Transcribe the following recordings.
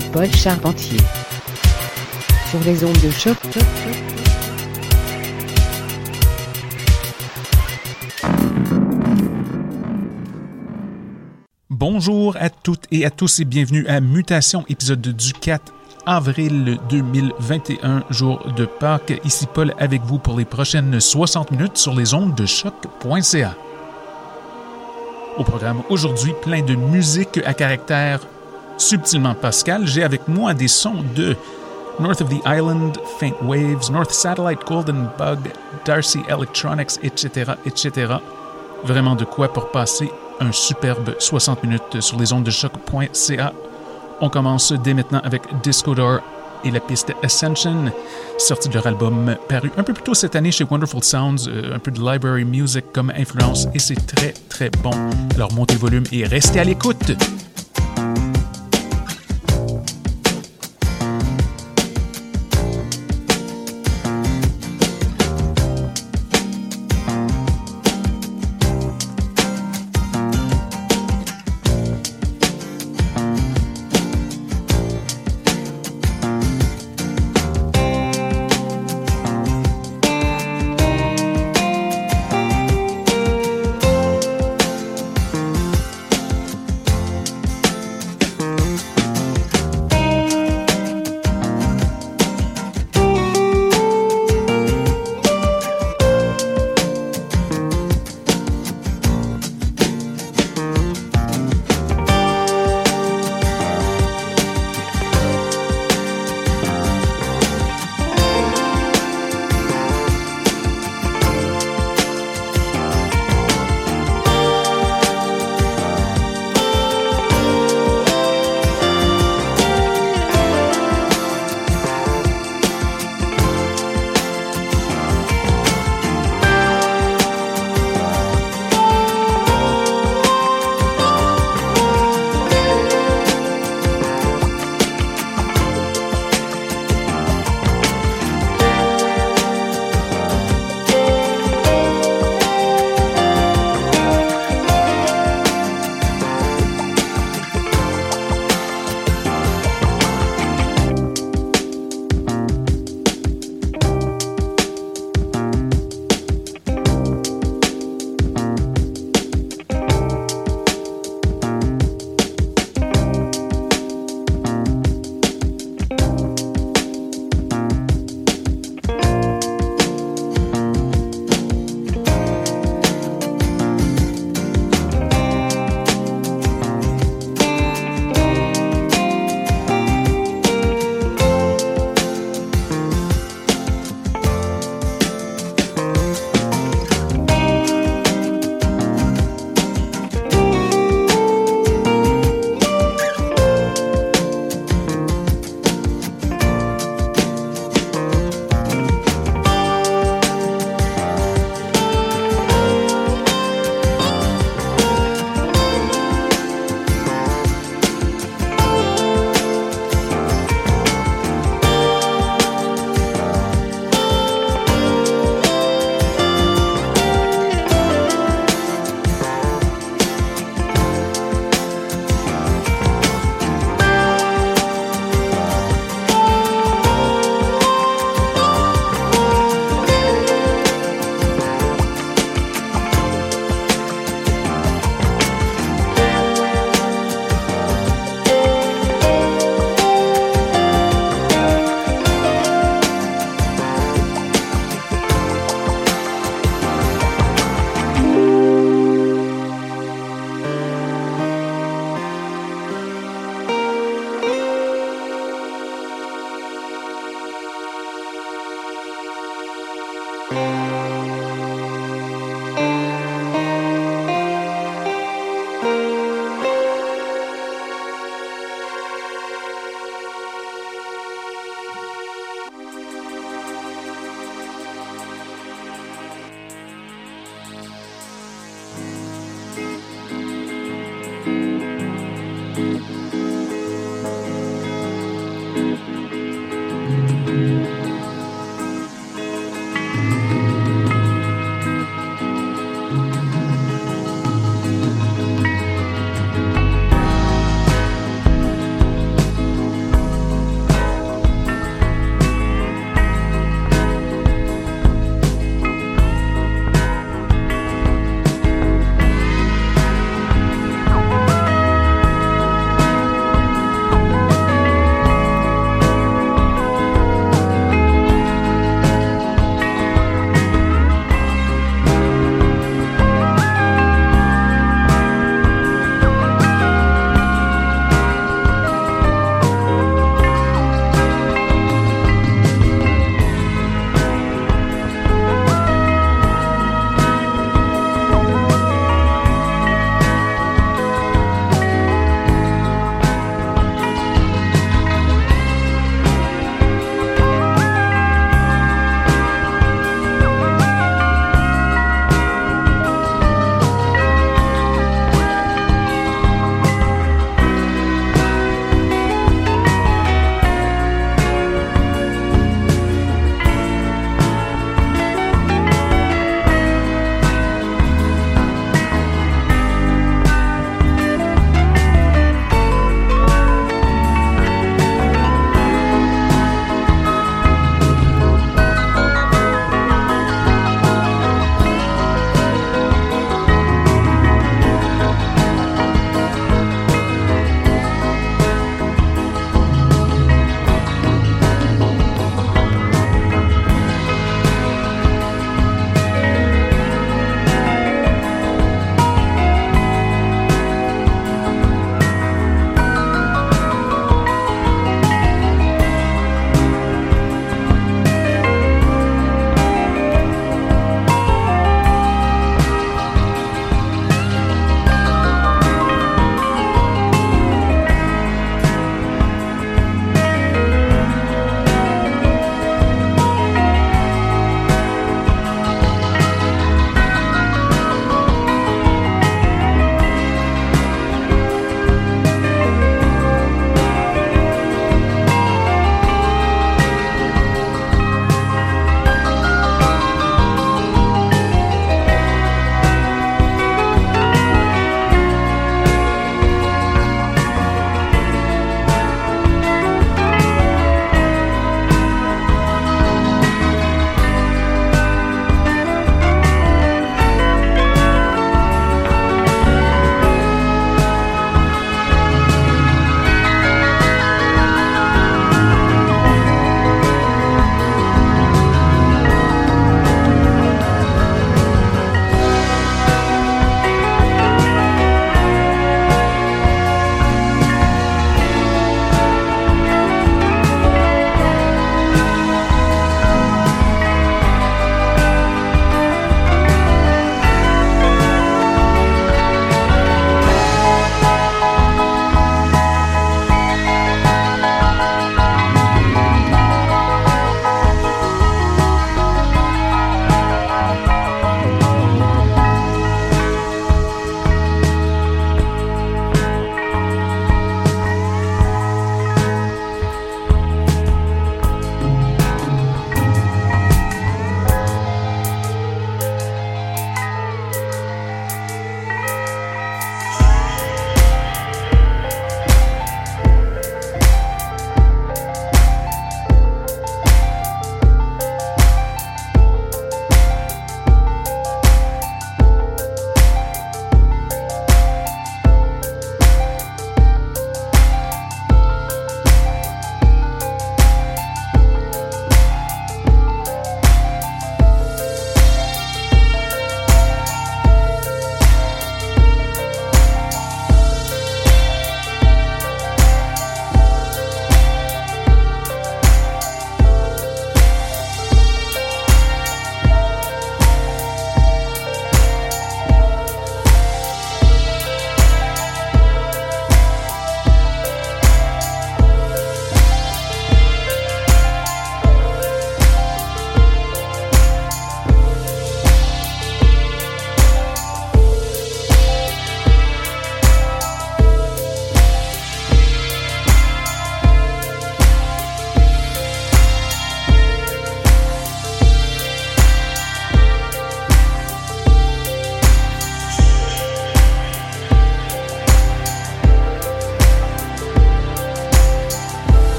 Paul Charpentier sur les ondes de choc. Bonjour à toutes et à tous et bienvenue à Mutation, épisode du 4 avril 2021, jour de Pâques. Ici Paul avec vous pour les prochaines 60 minutes sur les ondes de choc.ca. Au programme aujourd'hui, plein de musique à caractère subtilement pascal. J'ai avec moi des sons de North of the Island, Faint Waves, North Satellite, Golden Bug, Darcy Electronics, etc., etc. Vraiment de quoi pour passer un superbe 60 minutes sur les ondes de choc.ca. On commence dès maintenant avec Disco Door et la piste Ascension, sortie de leur album paru un peu plus tôt cette année chez Wonderful Sounds, euh, un peu de library music comme influence, et c'est très très bon. Alors montez volume et restez à l'écoute.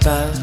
pas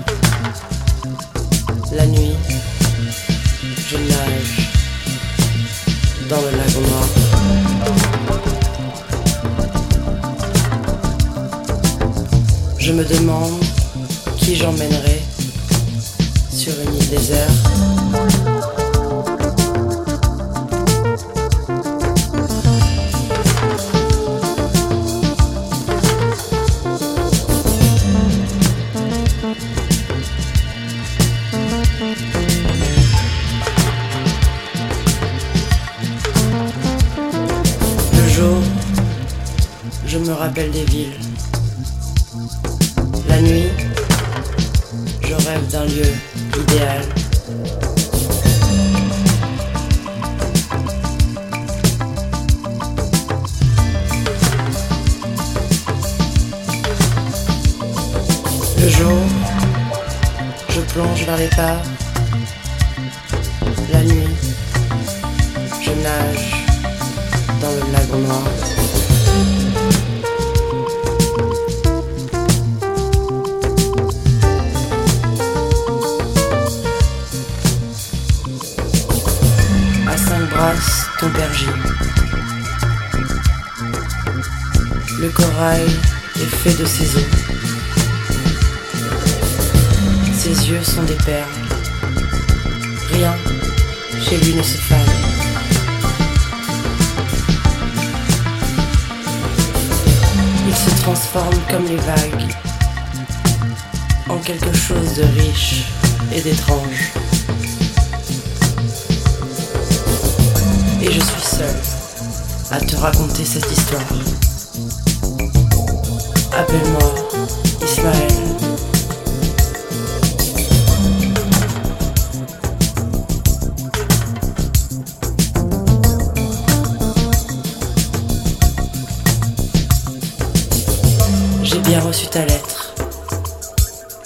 J'ai bien reçu ta lettre.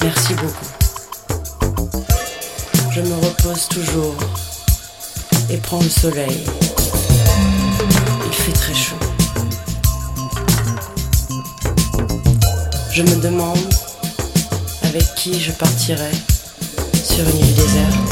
Merci beaucoup. Je me repose toujours et prends le soleil. Je me demande avec qui je partirai sur une île déserte.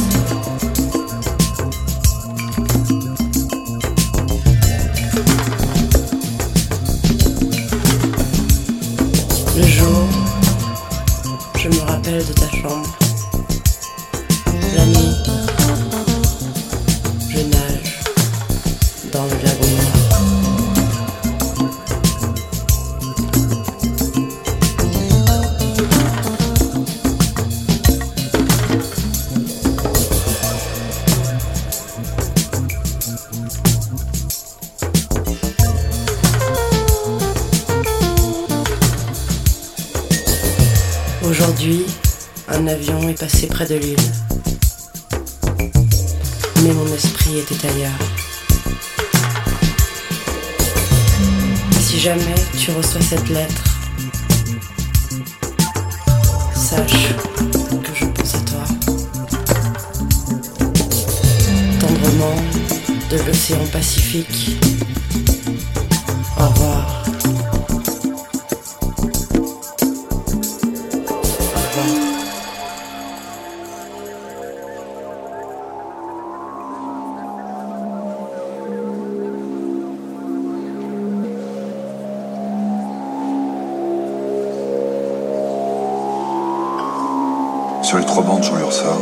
Sur les trois bandes, de Jean Ursard,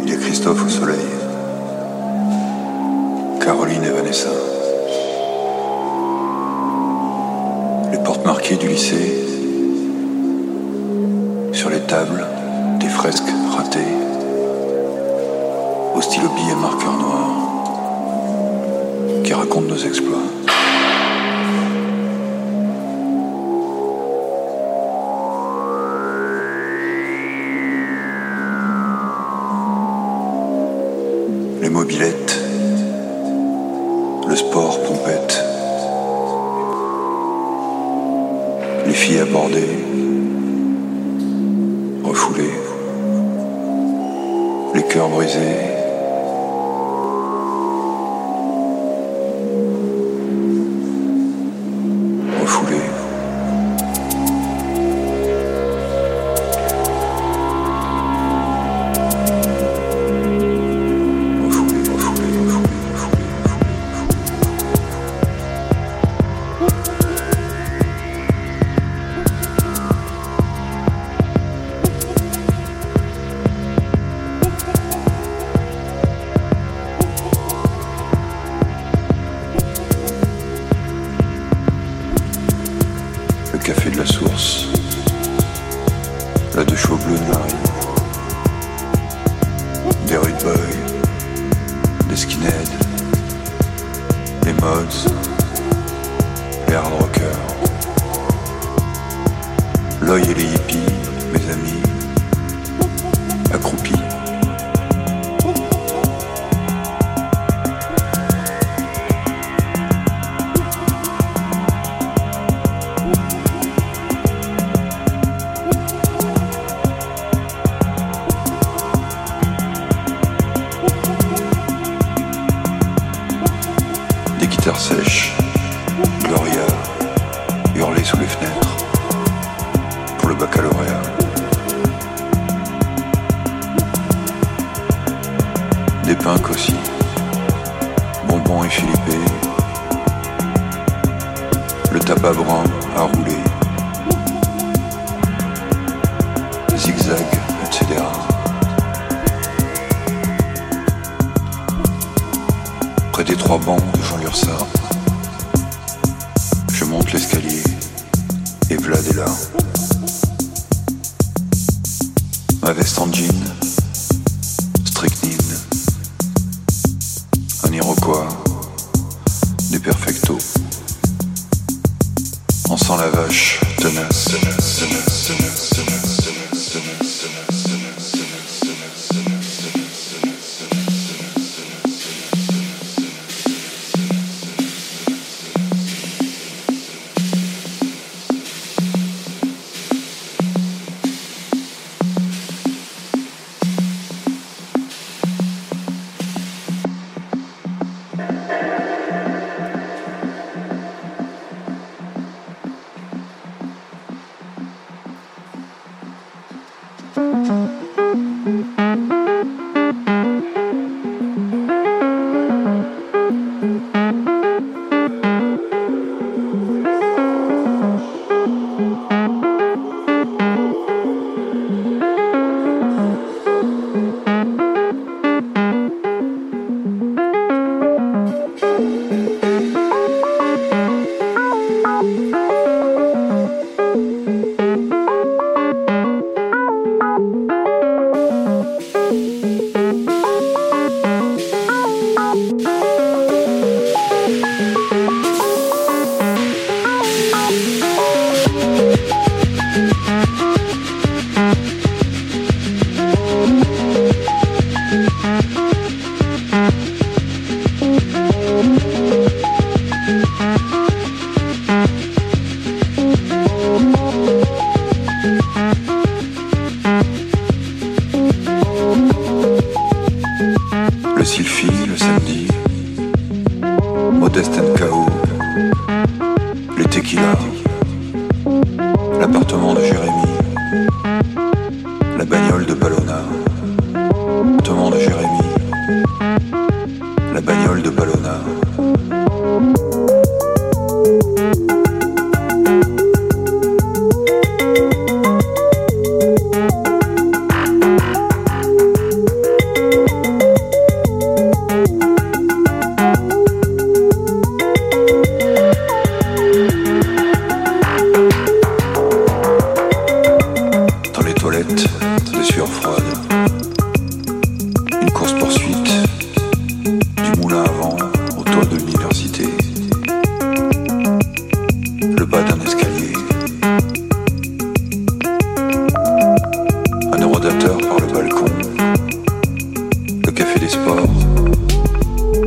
il y a Christophe au soleil, Caroline et Vanessa. Les portes marquées du lycée, sur les tables, des fresques ratées, au stylo et marqueur noir, qui racontent nos exploits.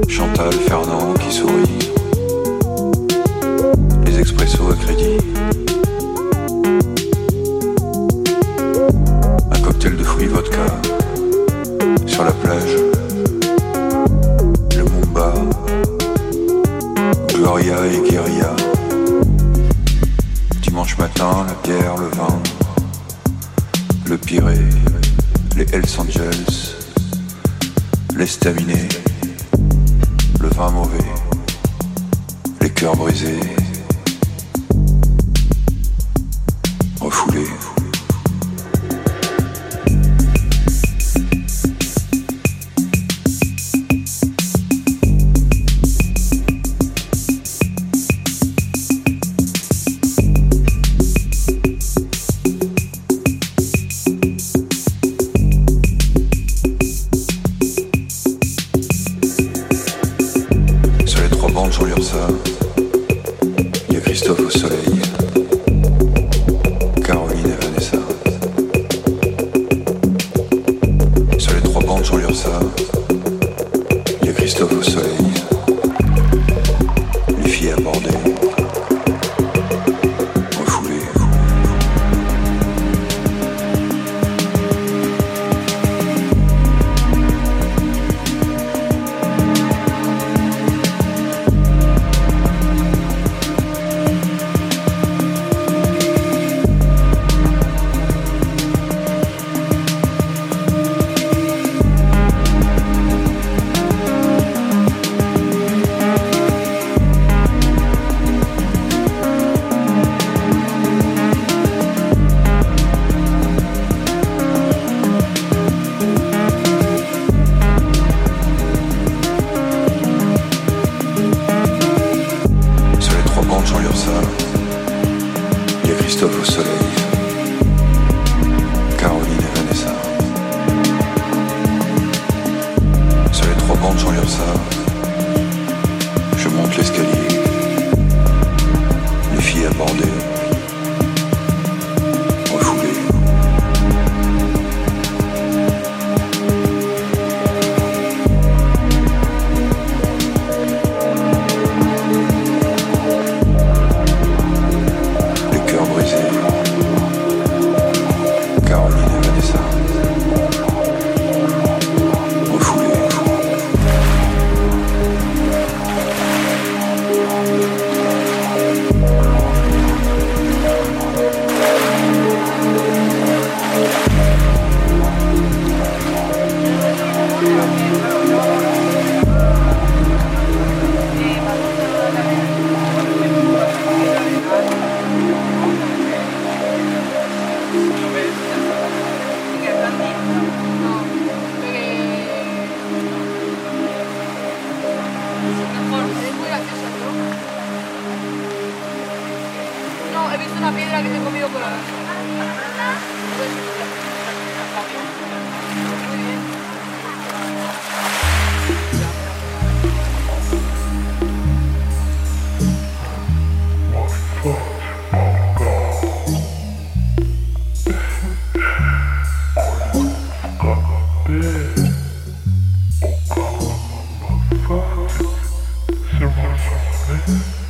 Chantal, Fernand qui sourit. Les expressos à crédit. Survival.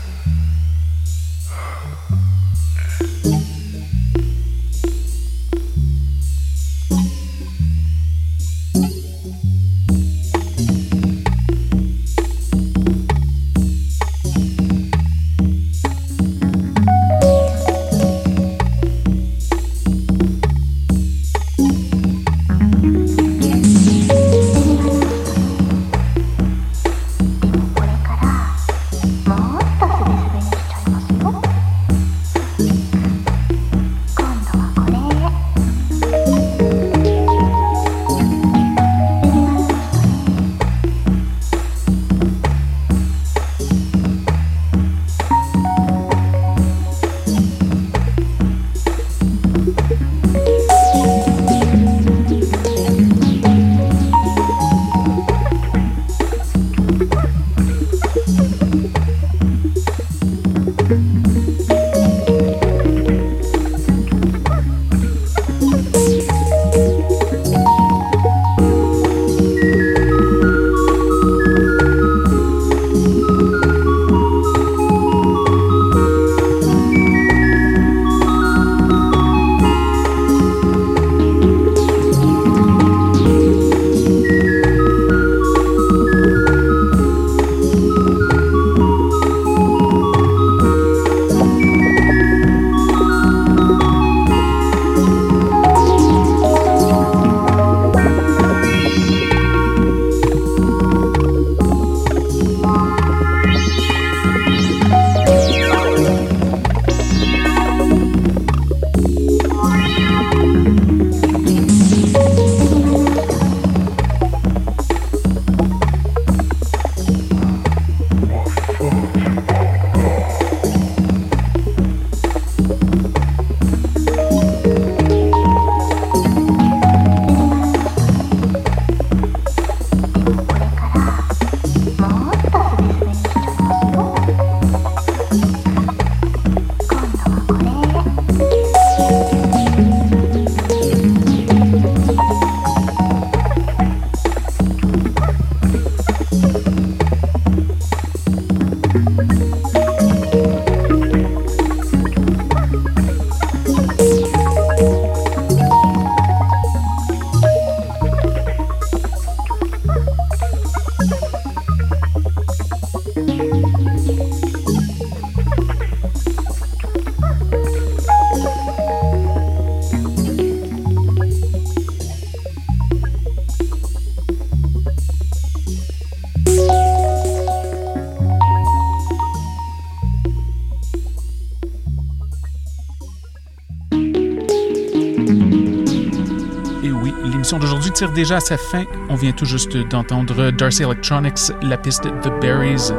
Tire déjà à sa fin. On vient tout juste d'entendre Darcy Electronics, la piste The Berries,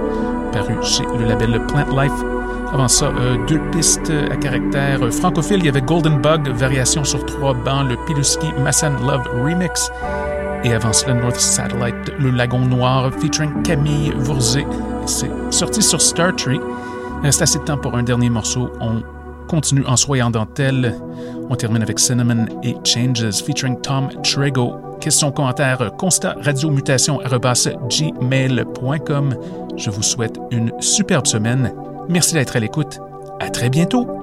parue chez le label Plant Life. Avant ça, euh, deux pistes à caractère francophile. Il y avait Golden Bug, variation sur trois bancs, le Piluski Massan Love Remix. Et avant cela, North Satellite, le Lagon Noir, featuring Camille Vourzé. C'est sorti sur Star Tree. Il reste assez de temps pour un dernier morceau. On continue en soyant dentelle. On termine avec Cinnamon et Changes featuring Tom Trego. Question, commentaire, constat, radiomutation, gmail.com. Je vous souhaite une superbe semaine. Merci d'être à l'écoute. À très bientôt.